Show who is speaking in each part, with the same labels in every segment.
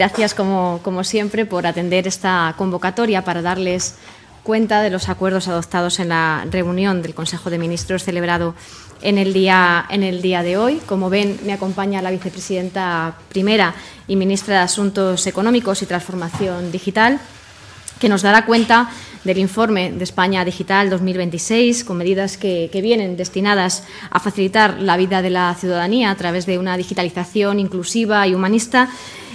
Speaker 1: gracias, como, siempre, por atender esta convocatoria para darles cuenta de los acuerdos adoptados en la reunión del Consejo de Ministros celebrado en el día, en el día de hoy. Como ven, me acompaña la vicepresidenta primera y ministra de Asuntos Económicos y Transformación Digital, que nos dará cuenta del informe de España Digital 2026, con medidas que, que, vienen destinadas a facilitar la vida de la ciudadanía a través de una digitalización inclusiva y humanista,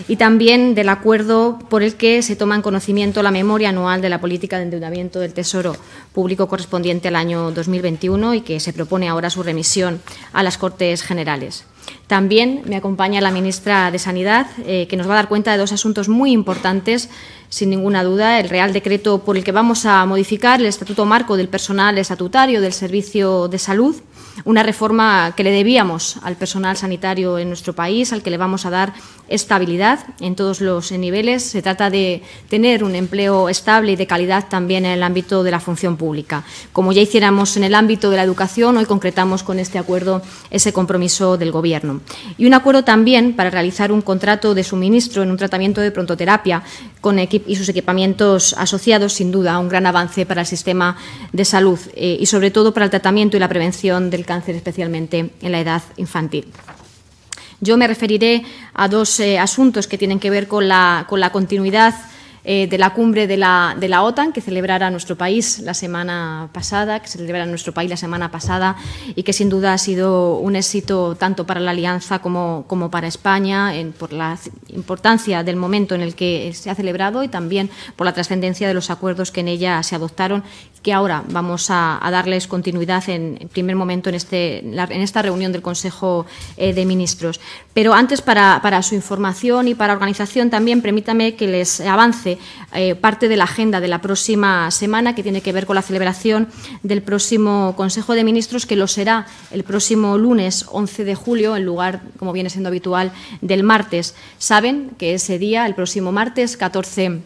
Speaker 1: y también del acuerdo por el que se toma en conocimiento la memoria anual de la política de endeudamiento del Tesoro Público correspondiente al año 2021 y que se propone ahora su remisión a las Cortes Generales. También me acompaña la ministra de Sanidad, eh, que nos va a dar cuenta de dos asuntos muy importantes, sin ninguna duda. El Real Decreto por el que vamos a modificar el Estatuto Marco del Personal Estatutario del Servicio de Salud, una reforma que le debíamos al personal sanitario en nuestro país, al que le vamos a dar estabilidad en todos los niveles. Se trata de tener un empleo estable y de calidad también en el ámbito de la función pública. Como ya hiciéramos en el ámbito de la educación, hoy concretamos con este acuerdo ese compromiso del Gobierno. Y un acuerdo también para realizar un contrato de suministro en un tratamiento de prontoterapia con y sus equipamientos asociados, sin duda, un gran avance para el sistema de salud eh, y, sobre todo, para el tratamiento y la prevención del cáncer, especialmente en la edad infantil. Yo me referiré a dos eh, asuntos que tienen que ver con la, con la continuidad eh, de la cumbre de la, de la, OTAN que celebrará nuestro país la semana pasada, que se celebrará nuestro país la semana pasada y que sin duda ha sido un éxito tanto para la alianza como, como para España por la importancia del momento en el que se ha celebrado y también por la trascendencia de los acuerdos que en ella se adoptaron que ahora vamos a, a darles continuidad en, en, primer momento en, este, en esta reunión del Consejo eh, de Ministros. Pero antes, para, para, su información y para organización, también permítame que les avance eh, parte de la agenda de la próxima semana, que tiene que ver con la celebración del próximo Consejo de Ministros, que lo será el próximo lunes 11 de julio, en lugar, como viene siendo habitual, del martes. Saben que ese día, el próximo martes 14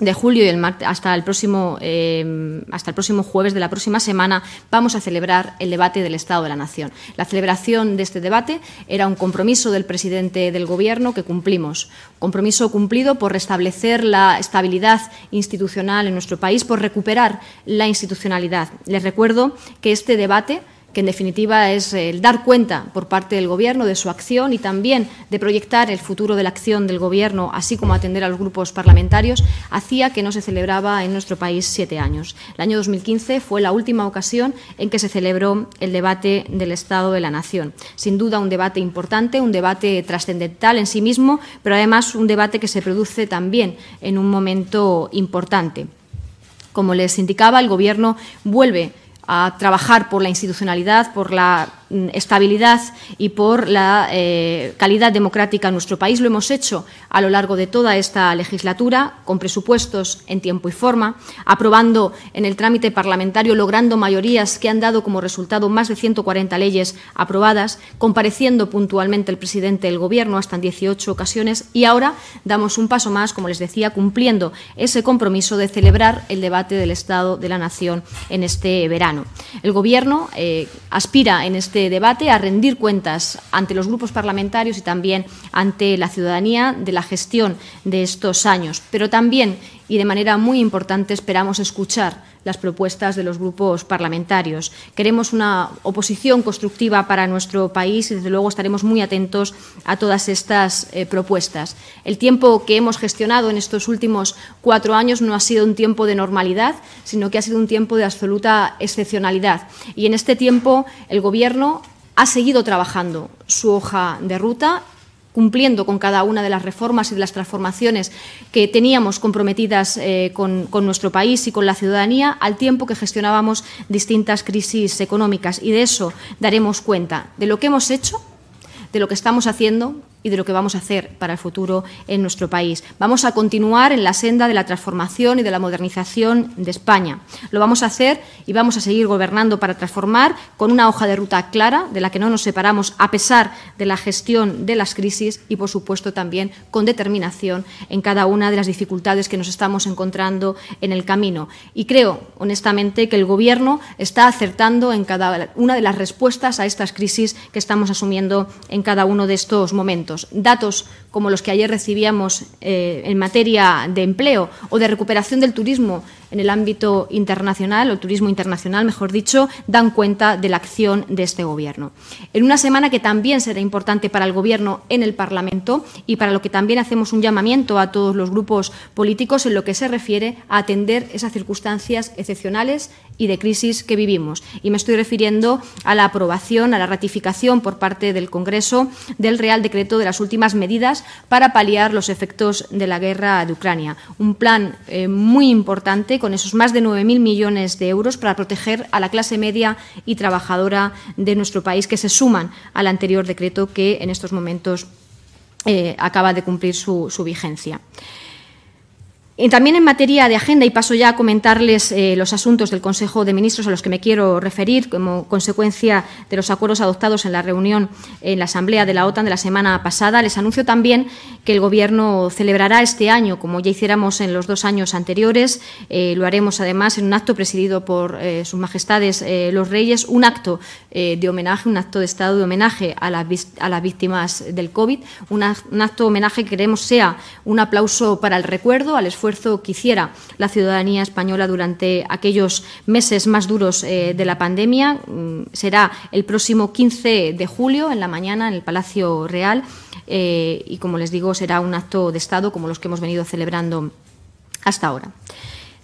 Speaker 1: de julio hasta el próximo eh, hasta el próximo jueves de la próxima semana vamos a celebrar el debate del Estado de la Nación. La celebración de este debate era un compromiso del presidente del Gobierno que cumplimos, compromiso cumplido por restablecer la estabilidad institucional en nuestro país, por recuperar la institucionalidad. Les recuerdo que este debate que en definitiva es el dar cuenta por parte del Gobierno de su acción y también de proyectar el futuro de la acción del Gobierno, así como atender a los grupos parlamentarios, hacía que no se celebraba en nuestro país siete años. El año 2015 fue la última ocasión en que se celebró el debate del Estado de la Nación. Sin duda un debate importante, un debate trascendental en sí mismo, pero además un debate que se produce también en un momento importante. Como les indicaba, el Gobierno vuelve a trabajar por la institucionalidad, por la mm, estabilidad y por la eh, calidad democrática en nuestro país. Lo hemos hecho a lo largo de toda esta legislatura, con presupuestos en tiempo y forma, aprobando en el trámite parlamentario, logrando mayorías que han dado como resultado más de 140 leyes aprobadas, compareciendo puntualmente el presidente del Gobierno hasta en 18 ocasiones y ahora damos un paso más, como les decía, cumpliendo ese compromiso de celebrar el debate del Estado de la Nación en este verano. El Gobierno eh, aspira en este debate a rendir cuentas ante los grupos parlamentarios y también ante la ciudadanía de la gestión de estos años, pero también y de manera muy importante esperamos escuchar las propuestas de los grupos parlamentarios. Queremos una oposición constructiva para nuestro país y, desde luego, estaremos muy atentos a todas estas eh, propuestas. El tiempo que hemos gestionado en estos últimos cuatro años no ha sido un tiempo de normalidad, sino que ha sido un tiempo de absoluta excepcionalidad. Y en este tiempo el Gobierno ha seguido trabajando su hoja de ruta cumpliendo con cada una de las reformas y de las transformaciones que teníamos comprometidas eh, con, con, nuestro país y con la ciudadanía, al tiempo que gestionábamos distintas crisis económicas. Y de eso daremos cuenta, de lo que hemos hecho, de lo que estamos haciendo y de lo que vamos a hacer para el futuro en nuestro país. Vamos a continuar en la senda de la transformación y de la modernización de España. Lo vamos a hacer y vamos a seguir gobernando para transformar con una hoja de ruta clara de la que no nos separamos a pesar de la gestión de las crisis y, por supuesto, también con determinación en cada una de las dificultades que nos estamos encontrando en el camino. Y creo, honestamente, que el Gobierno está acertando en cada una de las respuestas a estas crisis que estamos asumiendo en cada uno de estos momentos Datos como los que ayer recibíamos eh, en materia de empleo o de recuperación del turismo en el ámbito internacional, o turismo internacional, mejor dicho, dan cuenta de la acción de este Gobierno. En una semana que también será importante para el Gobierno en el Parlamento y para lo que también hacemos un llamamiento a todos los grupos políticos en lo que se refiere a atender esas circunstancias excepcionales y de crisis que vivimos. Y me estoy refiriendo a la aprobación, a la ratificación por parte del Congreso del Real Decreto de las últimas medidas para paliar los efectos de la guerra de Ucrania. Un plan eh, muy importante con esos más de 9.000 millones de euros para proteger a la clase media y trabajadora de nuestro país que se suman al anterior decreto que en estos momentos eh, acaba de cumplir su vigencia también en materia de agenda, y paso ya a comentarles eh, los asuntos del Consejo de Ministros a los que me quiero referir como consecuencia de los acuerdos adoptados en la reunión en la Asamblea de la OTAN de la semana pasada, les anuncio también que el Gobierno celebrará este año, como ya hiciéramos en los dos años anteriores, eh, lo haremos además en un acto presidido por eh, Sus Majestades los Reyes, un acto de homenaje, un acto de Estado de homenaje a las, víctimas del COVID, un acto de homenaje que queremos sea un aplauso para el recuerdo, al esfuerzo que hiciera la ciudadanía española durante aquellos meses más duros eh, de la pandemia. Mm, será el próximo 15 de julio, en la mañana, en el Palacio Real. Eh, y, como les digo, será un acto de Estado como los que hemos venido celebrando hasta ahora.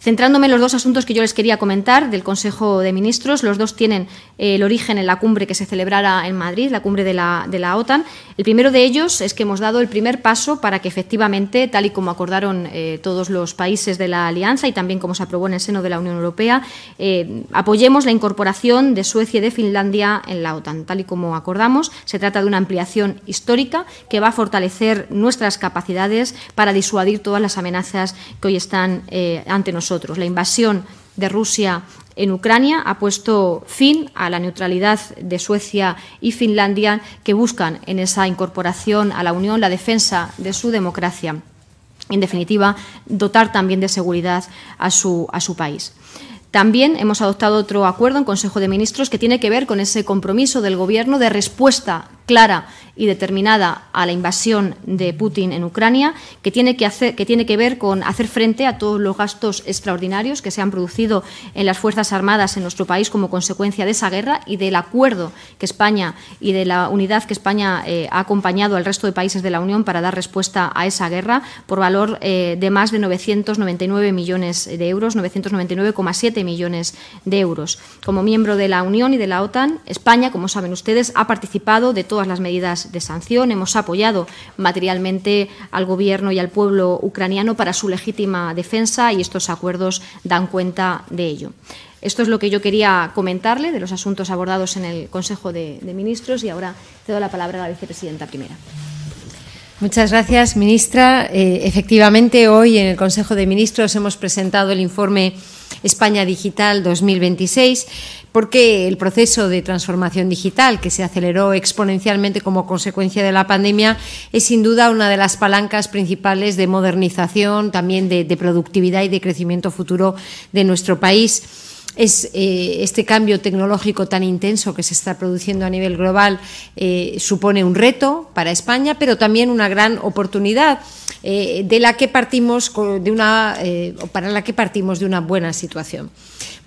Speaker 1: Centrándome en los dos asuntos que yo les quería comentar del Consejo de Ministros, los dos tienen eh, el origen en la cumbre que se celebrara en Madrid, la cumbre de la, OTAN. El primero de ellos es que hemos dado el primer paso para que efectivamente, tal y como acordaron eh, todos los países de la Alianza y también como se aprobó en el seno de la Unión Europea, eh, apoyemos la incorporación de Suecia y de Finlandia en la OTAN. Tal y como acordamos, se trata de una ampliación histórica que va a fortalecer nuestras capacidades para disuadir todas las amenazas que hoy están ante nosotros la invasión de Rusia en Ucrania ha puesto fin a la neutralidad de Suecia y Finlandia que buscan en esa incorporación a la Unión la defensa de su democracia. En definitiva, dotar también de seguridad a su, a su país. También hemos adoptado otro acuerdo en Consejo de Ministros que tiene que ver con ese compromiso del Gobierno de respuesta clara y determinada a la invasión de Putin en Ucrania, que tiene que, hacer, que tiene que ver con hacer frente a todos los gastos extraordinarios que se han producido en las Fuerzas Armadas en nuestro país como consecuencia de esa guerra y del acuerdo que España y de la unidad que España eh, ha acompañado al resto de países de la Unión para dar respuesta a esa guerra por valor eh, de más de 999 millones de euros, 999,7 millones de euros. Como miembro de la Unión y de la OTAN, España, como saben ustedes, ha participado de todas las medidas de sanción. Hemos apoyado materialmente al Gobierno y al pueblo ucraniano para su legítima defensa y estos acuerdos dan cuenta de ello. Esto es lo que yo quería comentarle de los asuntos abordados en el Consejo de, Ministros y ahora cedo la palabra a la vicepresidenta primera.
Speaker 2: Muchas gracias, ministra. Eh, efectivamente, hoy en el Consejo de Ministros hemos presentado el informe España Digital 2026, porque el proceso de transformación digital que se aceleró exponencialmente como consecuencia de la pandemia es sin duda una de las palancas principales de modernización, también de, productividad y de crecimiento futuro de nuestro país es eh, este cambio tecnológico tan intenso que se está produciendo a nivel global eh, supone un reto para España, pero también una gran oportunidad eh, de la que partimos de una para la que partimos de una buena situación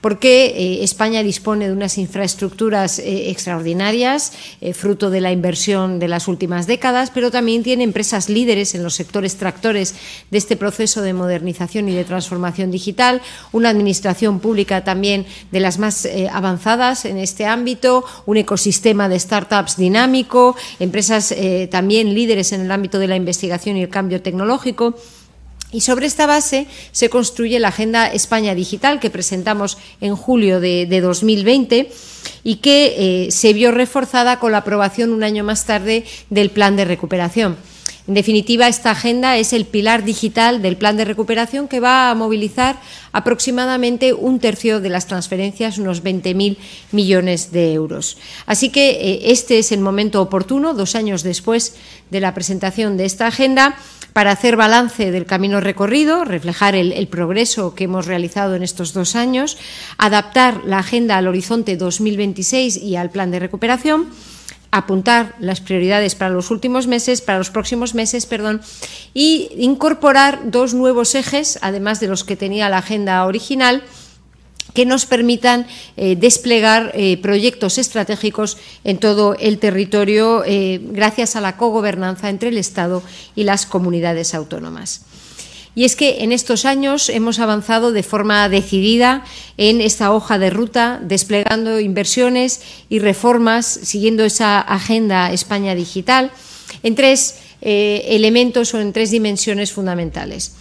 Speaker 2: porque eh, España dispone de unas infraestructuras eh, extraordinarias, eh, fruto de la inversión de las últimas décadas, pero también tiene empresas líderes en los sectores tractores de este proceso de modernización y de transformación digital, una administración pública también de las más avanzadas en este ámbito, un ecosistema de startups dinámico, empresas también líderes en el ámbito de la investigación y el cambio tecnológico. Y sobre esta base se construye la Agenda España Digital que presentamos en julio de, 2020 y que eh, se vio reforzada con la aprobación un año más tarde del Plan de Recuperación. En definitiva, esta agenda es el pilar digital del plan de recuperación que va a movilizar aproximadamente un tercio de las transferencias, unos 20.000 millones de euros. Así que eh, este es el momento oportuno, dos años después de la presentación de esta agenda, para hacer balance del camino recorrido, reflejar el, progreso que hemos realizado en estos dos años, adaptar la agenda al horizonte 2026 y al plan de recuperación apuntar las prioridades para los últimos meses, para los próximos meses, perdón, y incorporar dos nuevos ejes, además de los que tenía la agenda original, que nos permitan eh, desplegar eh, proyectos estratégicos en todo el territorio eh, gracias a la cogobernanza entre el Estado y las comunidades autónomas. Y es que en estos años hemos avanzado de forma decidida en esta hoja de ruta, desplegando inversiones y reformas, siguiendo esa agenda España digital, en tres elementos o en tres dimensiones fundamentales.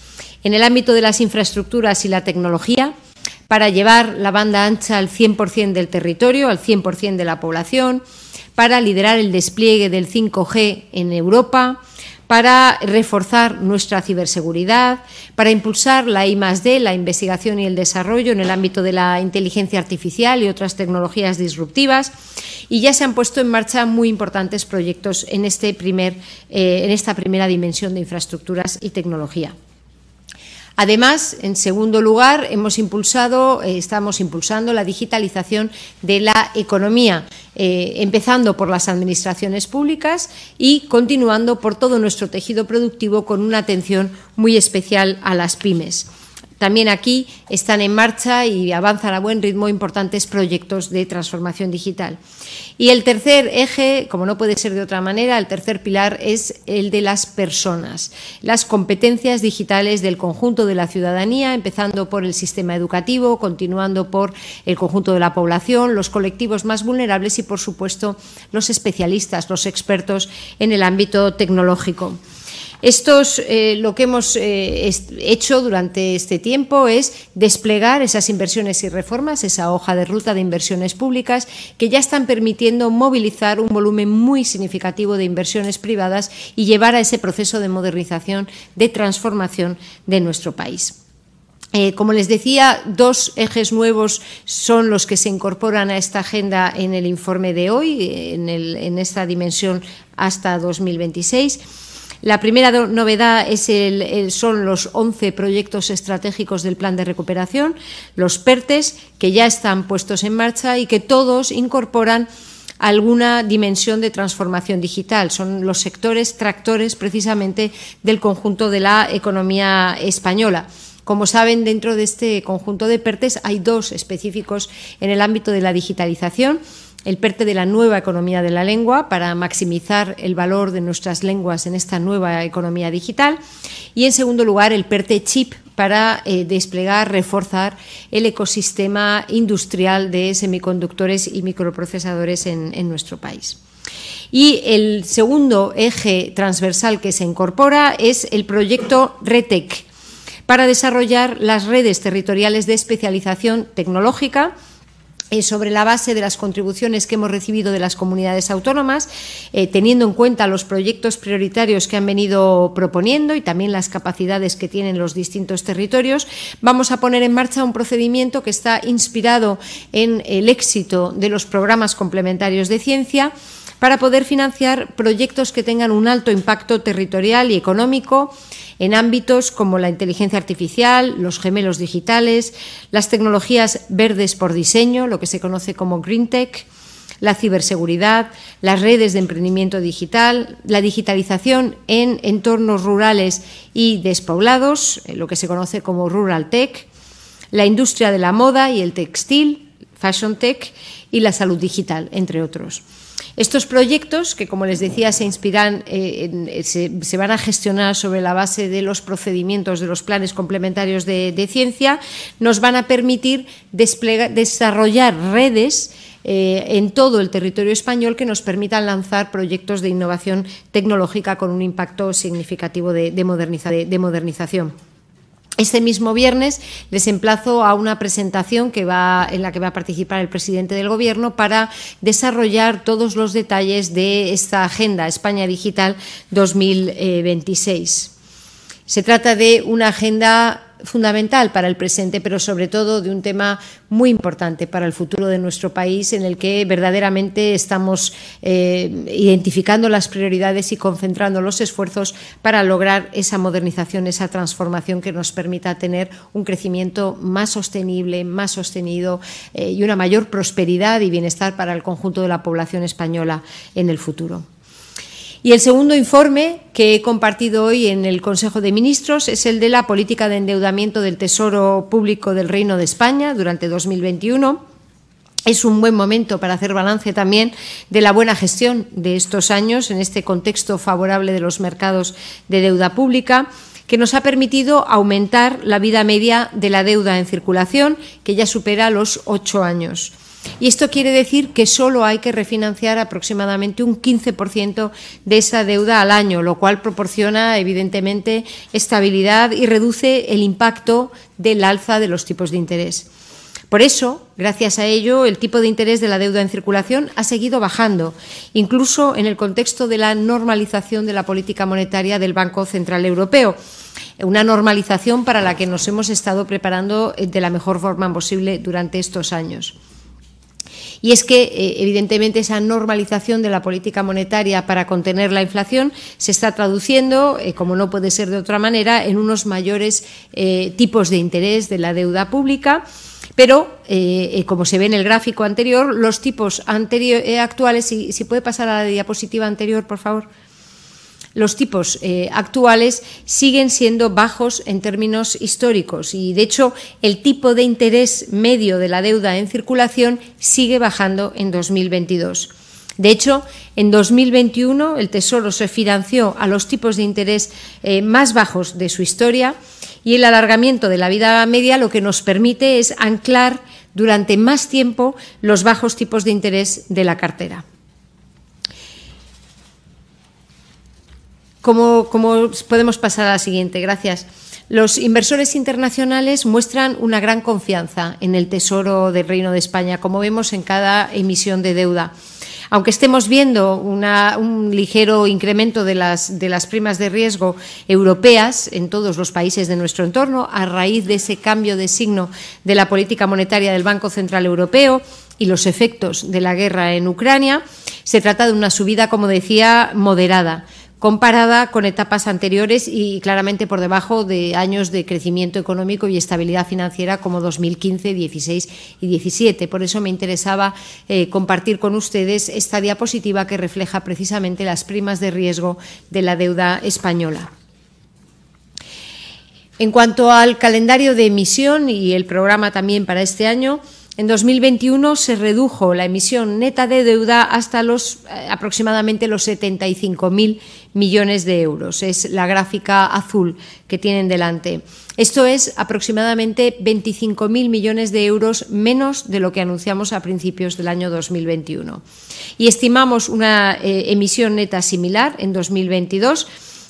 Speaker 2: En el ámbito de las infraestructuras y la tecnología, para llevar la banda ancha al 100% del territorio, al 100% de la población, para liderar el despliegue del 5G en Europa, para reforzar nuestra ciberseguridad, para impulsar la I+D, la investigación y el desarrollo en el ámbito de la inteligencia artificial y otras tecnologías disruptivas. Y ya se han puesto en marcha muy importantes proyectos en, este primer, eh, en esta primera dimensión de infraestructuras y tecnología. Además, en segundo lugar, hemos impulsado, eh, estamos impulsando la digitalización de la economía, eh, empezando por las administraciones públicas y continuando por todo nuestro tejido productivo con una atención muy especial a las pymes. También aquí están en marcha y avanzan a buen ritmo importantes proyectos de transformación digital. Y el tercer eje, como no puede ser de otra manera, el tercer pilar es el de las personas, las competencias digitales del conjunto de la ciudadanía, empezando por el sistema educativo, continuando por el conjunto de la población, los colectivos más vulnerables y, por supuesto, los especialistas, los expertos en el ámbito tecnológico. Estos, eh, lo que hemos eh, hecho durante este tiempo es desplegar esas inversiones y reformas, esa hoja de ruta de inversiones públicas que ya están permitiendo movilizar un volumen muy significativo de inversiones privadas y llevar a ese proceso de modernización, de transformación de nuestro país. Eh, como les decía, dos ejes nuevos son los que se incorporan a esta agenda en el informe de hoy, en, en esta dimensión hasta 2026. La primera novedad son los 11 proyectos estratégicos del Plan de Recuperación, los PERTES, que ya están puestos en marcha y que todos incorporan alguna dimensión de transformación digital. Son los sectores tractores precisamente del conjunto de la economía española. Como saben, dentro de este conjunto de PERTES hay dos específicos en el ámbito de la digitalización el PERTE de la nueva economía de la lengua para maximizar el valor de nuestras lenguas en esta nueva economía digital y en segundo lugar el PERTE chip para eh, desplegar, reforzar el ecosistema industrial de semiconductores y microprocesadores en, en nuestro país. Y el segundo eje transversal que se incorpora es el proyecto RETEC para desarrollar las redes territoriales de especialización tecnológica eh, sobre la base de las contribuciones que hemos recibido de las comunidades autónomas, eh, teniendo en cuenta los proyectos prioritarios que han venido proponiendo y también las capacidades que tienen los distintos territorios, vamos a poner en marcha un procedimiento que está inspirado en el éxito de los programas complementarios de ciencia para poder financiar proyectos que tengan un alto impacto territorial y económico en ámbitos como la inteligencia artificial, los gemelos digitales, las tecnologías verdes por diseño, lo que se conoce como Green Tech, la ciberseguridad, las redes de emprendimiento digital, la digitalización en entornos rurales y despoblados, eh, lo que se conoce como Rural Tech, la industria de la moda y el textil, Fashion Tech y la salud digital, entre otros. Estos proyectos, que como les decía, se inspiran, eh, eh, se, van a gestionar sobre la base de los procedimientos de los planes complementarios de, ciencia, nos van a permitir desarrollar redes eh, en todo el territorio español que nos permitan lanzar proyectos de innovación tecnológica con un impacto significativo de modernización. Este mismo viernes les emplazo a una presentación en la que va a participar el presidente del Gobierno para desarrollar todos los detalles de esta Agenda España Digital 2026. Se trata de una agenda fundamental para el presente, pero sobre todo de un tema muy importante para el futuro de nuestro país, en el que verdaderamente estamos eh, identificando las prioridades y concentrando los esfuerzos para lograr esa modernización, esa transformación que nos permita tener un crecimiento más sostenible, más sostenido eh, y una mayor prosperidad y bienestar para el conjunto de la población española en el futuro. Y el segundo informe que he compartido hoy en el Consejo de Ministros es el de la política de endeudamiento del Tesoro Público del Reino de España durante 2021. Es un buen momento para hacer balance también de la buena gestión de estos años en este contexto favorable de los mercados de deuda pública que nos ha permitido aumentar la vida media de la deuda en circulación, que ya supera los ocho años. Y esto quiere decir que solo hay que refinanciar aproximadamente un 15% de esa deuda al año, lo cual proporciona, evidentemente, estabilidad y reduce el impacto del alza de los tipos de interés. Por eso, gracias a ello, el tipo de interés de la deuda en circulación ha seguido bajando, incluso en el contexto de la normalización de la política monetaria del Banco Central Europeo, una normalización para la que nos hemos estado preparando de la mejor forma posible durante estos años. Y es que, eh, evidentemente, esa normalización de la política monetaria para contener la inflación se está traduciendo, eh, como no puede ser de otra manera, en unos mayores eh, tipos de interés de la deuda pública. Pero, como se ve en el gráfico anterior, los tipos actuales, si puede pasar a la diapositiva anterior, por favor los tipos eh, actuales siguen siendo bajos en términos históricos y, de hecho, el tipo de interés medio de la deuda en circulación sigue bajando en 2022. De hecho, en 2021 el Tesoro se financió a los tipos de interés eh, más bajos de su historia y el alargamiento de la vida media lo que nos permite es anclar durante más tiempo los bajos tipos de interés de la cartera. ¿Cómo, podemos pasar a la siguiente? Gracias. Los inversores internacionales muestran una gran confianza en el Tesoro del Reino de España, como vemos en cada emisión de deuda. Aunque estemos viendo un ligero incremento de las, de las primas de riesgo europeas en todos los países de nuestro entorno, a raíz de ese cambio de signo de la política monetaria del Banco Central Europeo y los efectos de la guerra en Ucrania, se trata de una subida, como decía, moderada comparada con etapas anteriores y claramente por debajo de años de crecimiento económico y estabilidad financiera como 2015, 16 y 17. Por eso me interesaba eh, compartir con ustedes esta diapositiva que refleja precisamente las primas de riesgo de la deuda española. En cuanto al calendario de emisión y el programa también para este año, en 2021 se redujo la emisión neta de deuda hasta los eh, aproximadamente los 75.000 millones de euros. Es la gráfica azul que tienen delante. Esto es aproximadamente 25.000 millones de euros menos de lo que anunciamos a principios del año 2021. Y estimamos una eh, emisión neta similar en 2022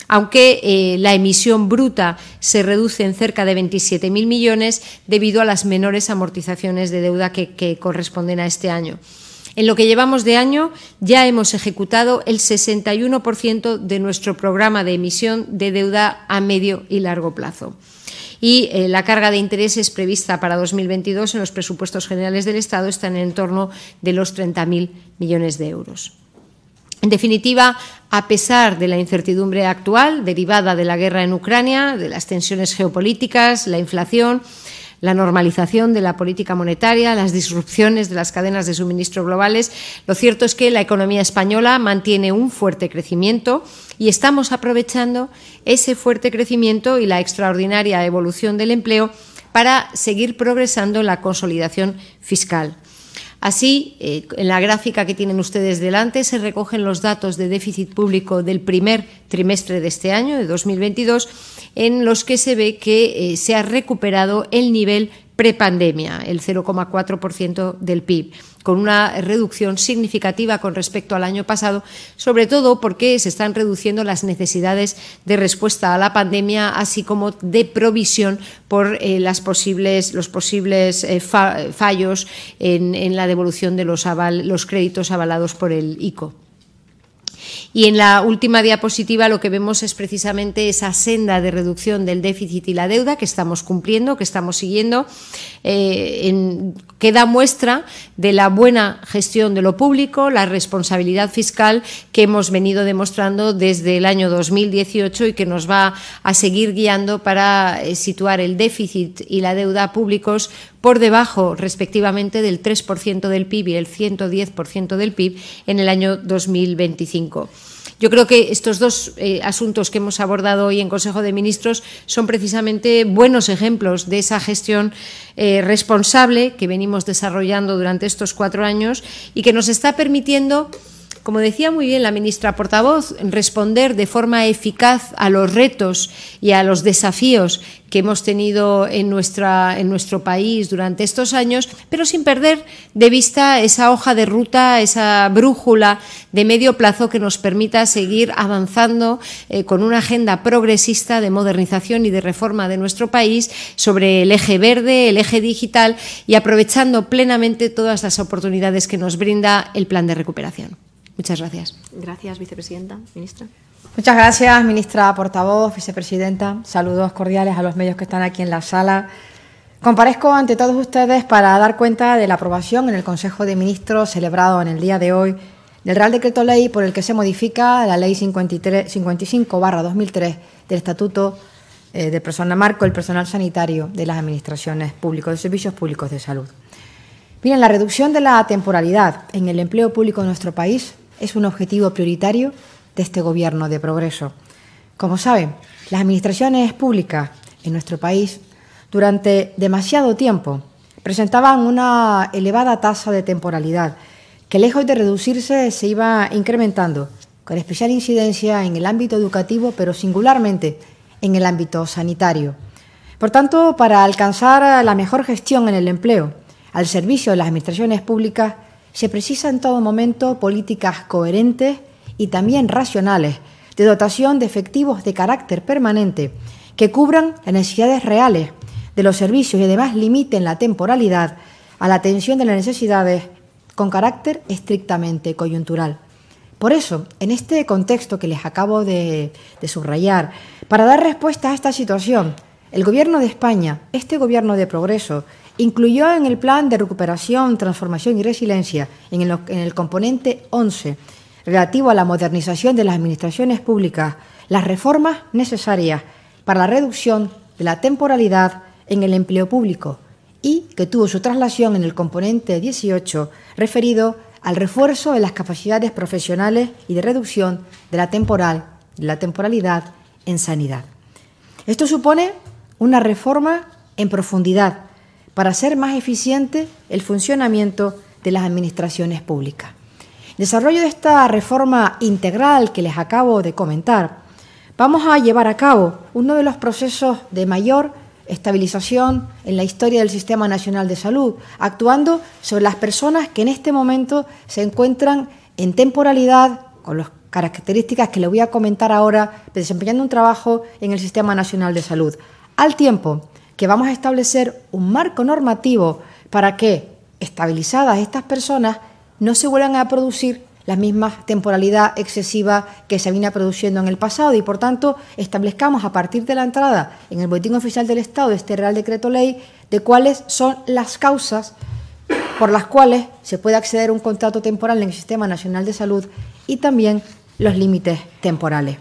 Speaker 2: aunque eh, la emisión bruta se reduce en cerca de 27.000 millones debido a las menores amortizaciones de deuda que, corresponden a este año. En lo que llevamos de año ya hemos ejecutado el 61% de nuestro programa de emisión de deuda a medio y largo plazo. Y eh, la carga de intereses prevista para 2022 en los presupuestos generales del Estado está en el entorno de los 30.000 millones de euros. En definitiva, a pesar de la incertidumbre actual derivada de la guerra en Ucrania, de las tensiones geopolíticas, la inflación, la normalización de la política monetaria, las disrupciones de las cadenas de suministro globales, lo cierto es que la economía española mantiene un fuerte crecimiento y estamos aprovechando ese fuerte crecimiento y la extraordinaria evolución del empleo para seguir progresando en la consolidación fiscal. Así, eh, en la gráfica que tienen ustedes delante se recogen los datos de déficit público del primer trimestre de este año, de 2022, en los que se ve que eh, se ha recuperado el nivel prepandemia, el 0,4% del PIB con una reducción significativa con respecto al año pasado, sobre todo porque se están reduciendo las necesidades de respuesta a la pandemia, así como de provisión por eh, las posibles, los posibles eh, fallos en, la devolución de los, los créditos avalados por el ICO. Y en la última diapositiva lo que vemos es precisamente esa senda de reducción del déficit y la deuda que estamos cumpliendo, que estamos siguiendo, eh, que da muestra de la buena gestión de lo público, la responsabilidad fiscal que hemos venido demostrando desde el año 2018 y que nos va a seguir guiando para eh, situar el déficit y la deuda públicos por debajo, respectivamente, del 3% del PIB y el 110% del PIB en el año 2025. Yo creo que estos dos eh, asuntos que hemos abordado hoy en Consejo de Ministros son precisamente buenos ejemplos de esa gestión eh, responsable que venimos desarrollando durante estos cuatro años y que nos está permitiendo como decía muy bien la ministra portavoz, responder de forma eficaz a los retos y a los desafíos que hemos tenido en, nuestro país durante estos años, pero sin perder de vista esa hoja de ruta, esa brújula de medio plazo que nos permita seguir avanzando eh, con una agenda progresista de modernización y de reforma de nuestro país sobre el eje verde, el eje digital y aprovechando plenamente todas las oportunidades que nos brinda el plan de recuperación. Muchas gracias.
Speaker 1: Gracias, vicepresidenta. Ministra.
Speaker 3: Muchas gracias, ministra portavoz, vicepresidenta. Saludos cordiales a los medios que están aquí en la sala. Comparezco ante todos ustedes para dar cuenta de la aprobación en el Consejo de Ministros celebrado en el día de hoy del Real Decreto Ley por el que se modifica la Ley 55-2003 del Estatuto eh, de Persona Marco, el personal sanitario de las administraciones públicas, de servicios públicos de salud. Miren, la reducción de la temporalidad en el empleo público en nuestro país es un objetivo prioritario de este Gobierno de progreso. Como saben, las administraciones públicas en nuestro país durante demasiado tiempo presentaban una elevada tasa de temporalidad que lejos de reducirse se iba incrementando, con especial incidencia en el ámbito educativo, pero singularmente en el ámbito sanitario. Por tanto, para alcanzar la mejor gestión en el empleo al servicio de las administraciones públicas, se precisa en todo momento políticas coherentes y también racionales de dotación de efectivos de carácter permanente que cubran las necesidades reales de los servicios y además limiten la temporalidad a la atención de las necesidades con carácter estrictamente coyuntural. Por eso, en este contexto que les acabo de, subrayar, para dar respuesta a esta situación, el Gobierno de España, este Gobierno de progreso, incluyó en el Plan de Recuperación, Transformación y Resiliencia, en el, en el componente 11, relativo a la modernización de las administraciones públicas, las reformas necesarias para la reducción de la temporalidad en el empleo público y que tuvo su traslación en el componente 18 referido al refuerzo de las capacidades profesionales y de reducción temporal, de la temporalidad en sanidad. Esto supone una reforma en profundidad para hacer más eficiente el funcionamiento de las administraciones públicas. Desarrollo de esta reforma integral que les acabo de comentar, vamos a llevar a cabo uno de los procesos de mayor estabilización en la historia del Sistema Nacional de Salud, actuando sobre las personas que en este momento se encuentran en temporalidad, con las características que les voy a comentar ahora, desempeñando un trabajo en el Sistema Nacional de Salud, al tiempo que vamos a establecer un marco normativo para que, estabilizadas estas personas, no se vuelvan a producir la misma temporalidad excesiva que se viene produciendo en el pasado y, por tanto, establezcamos a partir de la entrada en el Boletín Oficial del Estado de este Real Decreto Ley de cuáles son las causas por las cuales se puede acceder a un contrato temporal en el Sistema Nacional de Salud y también los límites temporales.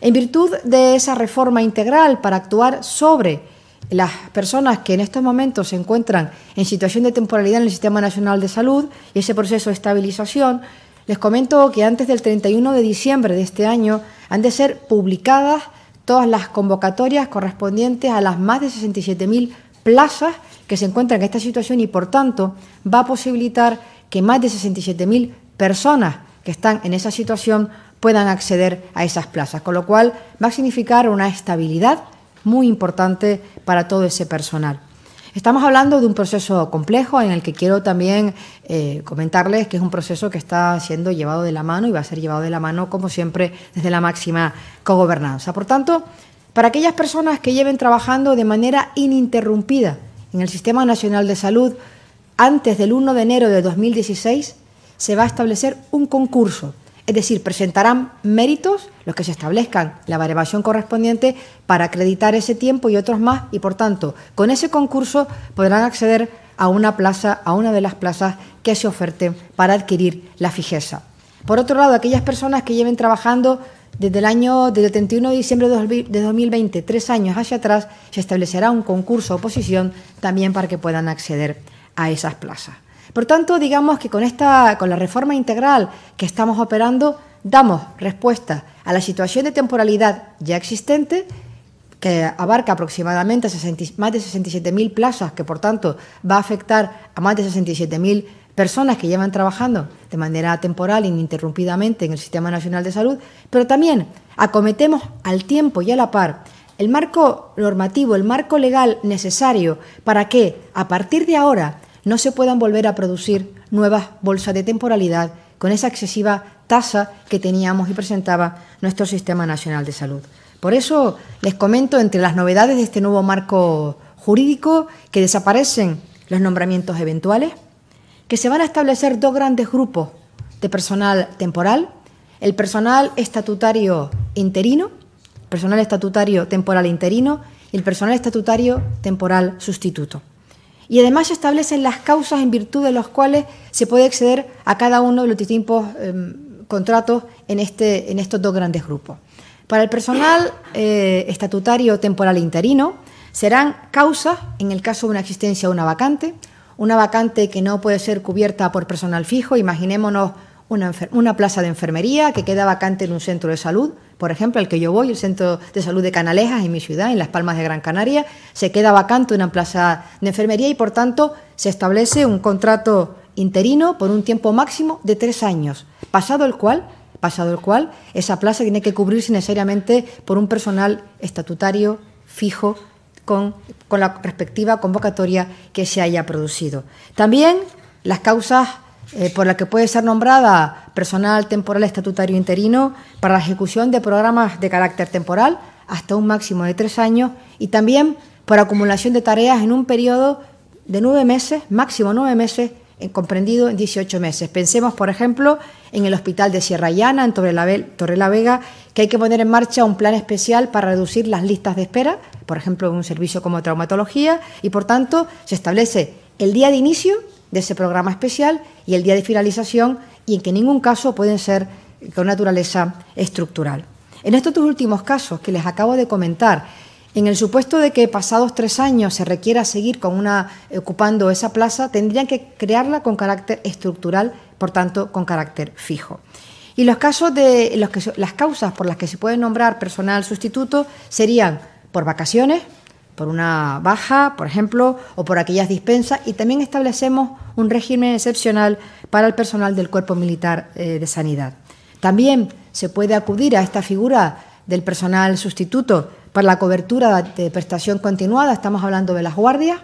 Speaker 3: En virtud de esa reforma integral para actuar sobre las personas que en estos momentos se encuentran en situación de temporalidad en el Sistema Nacional de Salud y ese proceso de estabilización, les comento que antes del 31 de diciembre de este año han de ser publicadas todas las convocatorias correspondientes a las más de 67.000 plazas que se encuentran en esta situación y, por tanto, va a posibilitar que más de 67.000 personas que están en esa situación puedan acceder a esas plazas, con lo cual va a significar una estabilidad muy importante para todo ese personal. Estamos hablando de un proceso complejo en el que quiero también eh, comentarles que es un proceso que está siendo llevado de la mano y va a ser llevado de la mano, como siempre, desde la máxima cogobernanza. Por tanto, para aquellas personas que lleven trabajando de manera ininterrumpida en el Sistema Nacional de Salud antes del 1 de enero de 2016, se va a establecer un concurso. Es decir, presentarán méritos, los que se establezcan, la variación correspondiente para acreditar ese tiempo y otros más, y por tanto, con ese concurso podrán acceder a una plaza, a una de las plazas que se oferten para adquirir la fijeza. Por otro lado, aquellas personas que lleven trabajando desde el año desde el 31 de diciembre de 2020, tres años hacia atrás, se establecerá un concurso oposición también para que puedan acceder a esas plazas. Por tanto, digamos que con esta, con la reforma integral que estamos operando, damos respuesta a la situación de temporalidad ya existente, que abarca aproximadamente más de 67.000 plazas, que por tanto va a afectar a más de 67.000 personas que llevan trabajando de manera temporal, ininterrumpidamente en el Sistema Nacional de Salud, pero también acometemos al tiempo y a la par el marco normativo, el marco legal necesario para que a partir de ahora no se puedan volver a producir nuevas bolsas de temporalidad con esa excesiva tasa que teníamos y presentaba nuestro Sistema Nacional de Salud. Por eso les comento entre las novedades de este nuevo marco jurídico que desaparecen los nombramientos eventuales, que se van a establecer dos grandes grupos de personal temporal, el personal estatutario interino, personal estatutario temporal interino y el personal estatutario temporal sustituto. Y además se establecen las causas en virtud de las cuales se puede acceder a cada uno de los distintos em, contratos en, este, en estos dos grandes grupos. Para el personal eh, estatutario temporal interino serán causas en el caso de una existencia de una vacante, una vacante que no puede ser cubierta por personal fijo, imaginémonos una, plaza de enfermería que queda vacante en un centro de salud, por ejemplo, el que yo voy, el Centro de Salud de Canalejas, en mi ciudad, en Las Palmas de Gran Canaria, se queda vacante una plaza de enfermería y, por tanto, se establece un contrato interino por un tiempo máximo de tres años, pasado el cual, pasado el cual esa plaza tiene que cubrirse necesariamente por un personal estatutario fijo con, con la respectiva convocatoria que se haya producido. También las causas eh, por la que puede ser nombrada personal temporal estatutario interino para la ejecución de programas de carácter temporal hasta un máximo de tres años y también por acumulación de tareas en un periodo de nueve meses, máximo nueve meses, comprendido en 18 meses. Pensemos, por ejemplo, en el Hospital de Sierra Llana, en Torre Vega, que hay que poner en marcha un plan especial para reducir las listas de espera, por ejemplo, en un servicio como traumatología, y por tanto se establece el día de inicio de ese programa especial y el día de finalización y en que en ningún caso pueden ser con naturaleza estructural. En estos dos últimos casos que les acabo de comentar, en el supuesto de que pasados tres años se requiera seguir con una, ocupando esa plaza, tendrían que crearla con carácter estructural, por tanto, con carácter fijo. Y los casos de los que, las causas por las que se puede nombrar personal sustituto serían por vacaciones, por una baja, por ejemplo, o por aquellas dispensas, y también establecemos un régimen excepcional para el personal del Cuerpo Militar eh, de Sanidad. También se puede acudir a esta figura del personal sustituto para la cobertura de prestación continuada, estamos hablando de las guardias.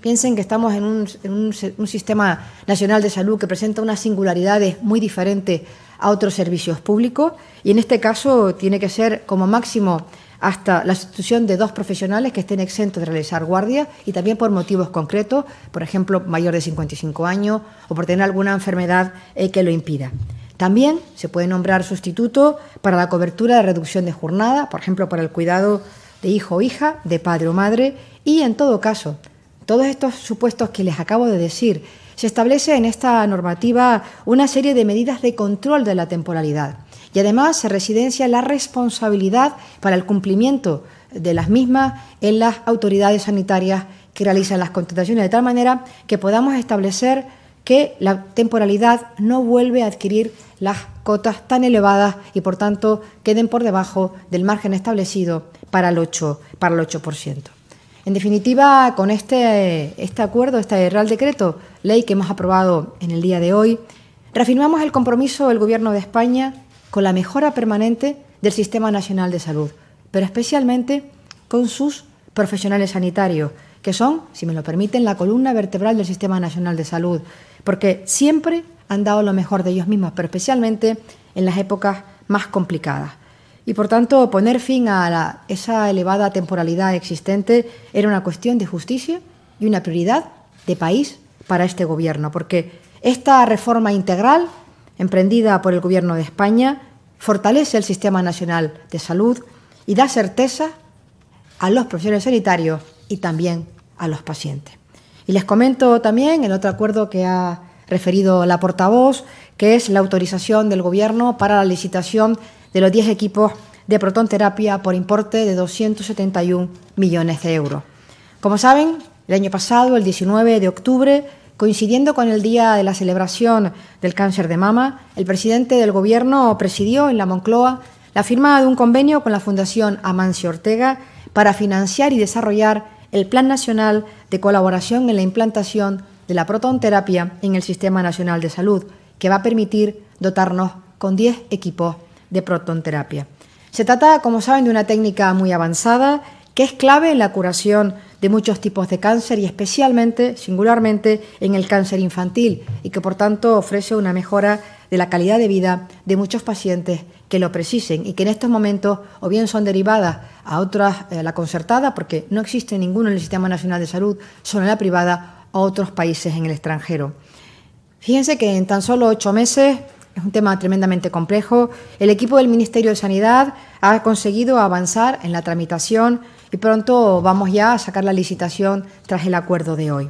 Speaker 3: Piensen que estamos en un sistema nacional de salud que presenta unas singularidades muy diferentes a otros servicios públicos y en este caso tiene que ser como máximo hasta la sustitución de dos profesionales que estén exentos de realizar guardia y también por motivos concretos, por ejemplo, mayor de 55 años o por tener alguna enfermedad eh, que lo impida. También se puede nombrar sustituto para la cobertura de reducción de jornada, por ejemplo, para el cuidado de hijo o hija, de padre o madre, y en todo caso, todos estos supuestos que les acabo de decir, se establece en esta normativa una serie de medidas de control de la temporalidad y además se residencia la responsabilidad para el cumplimiento de las mismas en las autoridades sanitarias que realizan las contrataciones, de tal manera que podamos establecer que la temporalidad no vuelve a adquirir las cotas tan elevadas y por tanto queden por debajo del margen establecido para el 8%. Para el 8%. En definitiva, con este, este acuerdo, este Real Decreto, ley que hemos aprobado en el día de hoy, reafirmamos el compromiso del Gobierno de España con la mejora permanente del Sistema Nacional de Salud, pero especialmente con sus profesionales sanitarios, que son, si me lo permiten, la columna vertebral del Sistema Nacional de Salud, porque siempre han dado lo mejor de ellos mismos, pero especialmente en las épocas más complicadas. Y por tanto, poner fin a esa elevada temporalidad existente era una cuestión de justicia y una prioridad de país para este Gobierno, porque esta reforma integral emprendida por el Gobierno de España fortalece el Sistema Nacional de Salud y da certeza a los profesionales sanitarios y también a los pacientes. Y les comento también el otro acuerdo que ha referido la portavoz, que es la autorización del Gobierno para la licitación de los 10 equipos de protonterapia por importe de 271 millones de euros. Como saben, el año pasado, el 19 de octubre, coincidiendo con el día de la celebración del cáncer de mama, el presidente del Gobierno presidió en la Moncloa la firma de un convenio con la Fundación Amancio Ortega para financiar y desarrollar el Plan Nacional de Colaboración en la implantación de la protonterapia en el Sistema Nacional de Salud, que va a permitir dotarnos con 10 equipos de protonterapia. Se trata, como saben, de una técnica muy avanzada que es clave en la curación de muchos tipos de cáncer y especialmente, singularmente, en el cáncer infantil y que por tanto ofrece una mejora de la calidad de vida de muchos pacientes que lo precisen y que en estos momentos o bien son derivadas a otras, a la concertada, porque no existe ninguno en el Sistema Nacional de Salud, son en la privada, a otros países en el extranjero. Fíjense que en tan solo ocho meses es un tema tremendamente complejo. El equipo del Ministerio de Sanidad ha conseguido avanzar en la tramitación y pronto vamos ya a sacar la licitación tras el acuerdo de hoy.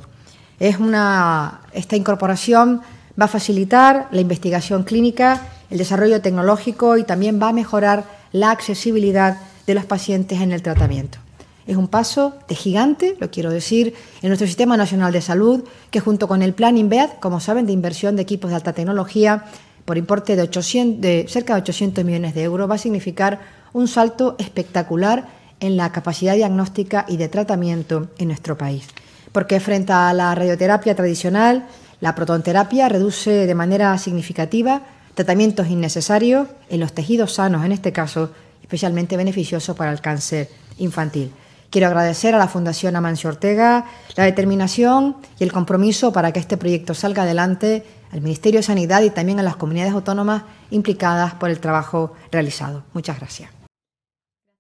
Speaker 3: Es una, esta incorporación va a facilitar la investigación clínica, el desarrollo tecnológico y también va a mejorar la accesibilidad de los pacientes en el tratamiento. Es un paso de gigante, lo quiero decir, en nuestro Sistema Nacional de Salud, que junto con el Plan INVEAD, como saben, de inversión de equipos de alta tecnología, por importe de, 800, de cerca de 800 millones de euros, va a significar un salto espectacular en la capacidad diagnóstica y de tratamiento en nuestro país. Porque frente a la radioterapia tradicional, la protonterapia reduce de manera significativa tratamientos innecesarios en los tejidos sanos, en este caso, especialmente beneficioso para el cáncer infantil. Quiero agradecer a la Fundación Amancio Ortega la determinación y el compromiso para que este proyecto salga adelante al Ministerio de Sanidad y también a las comunidades autónomas implicadas por el trabajo realizado. Muchas gracias.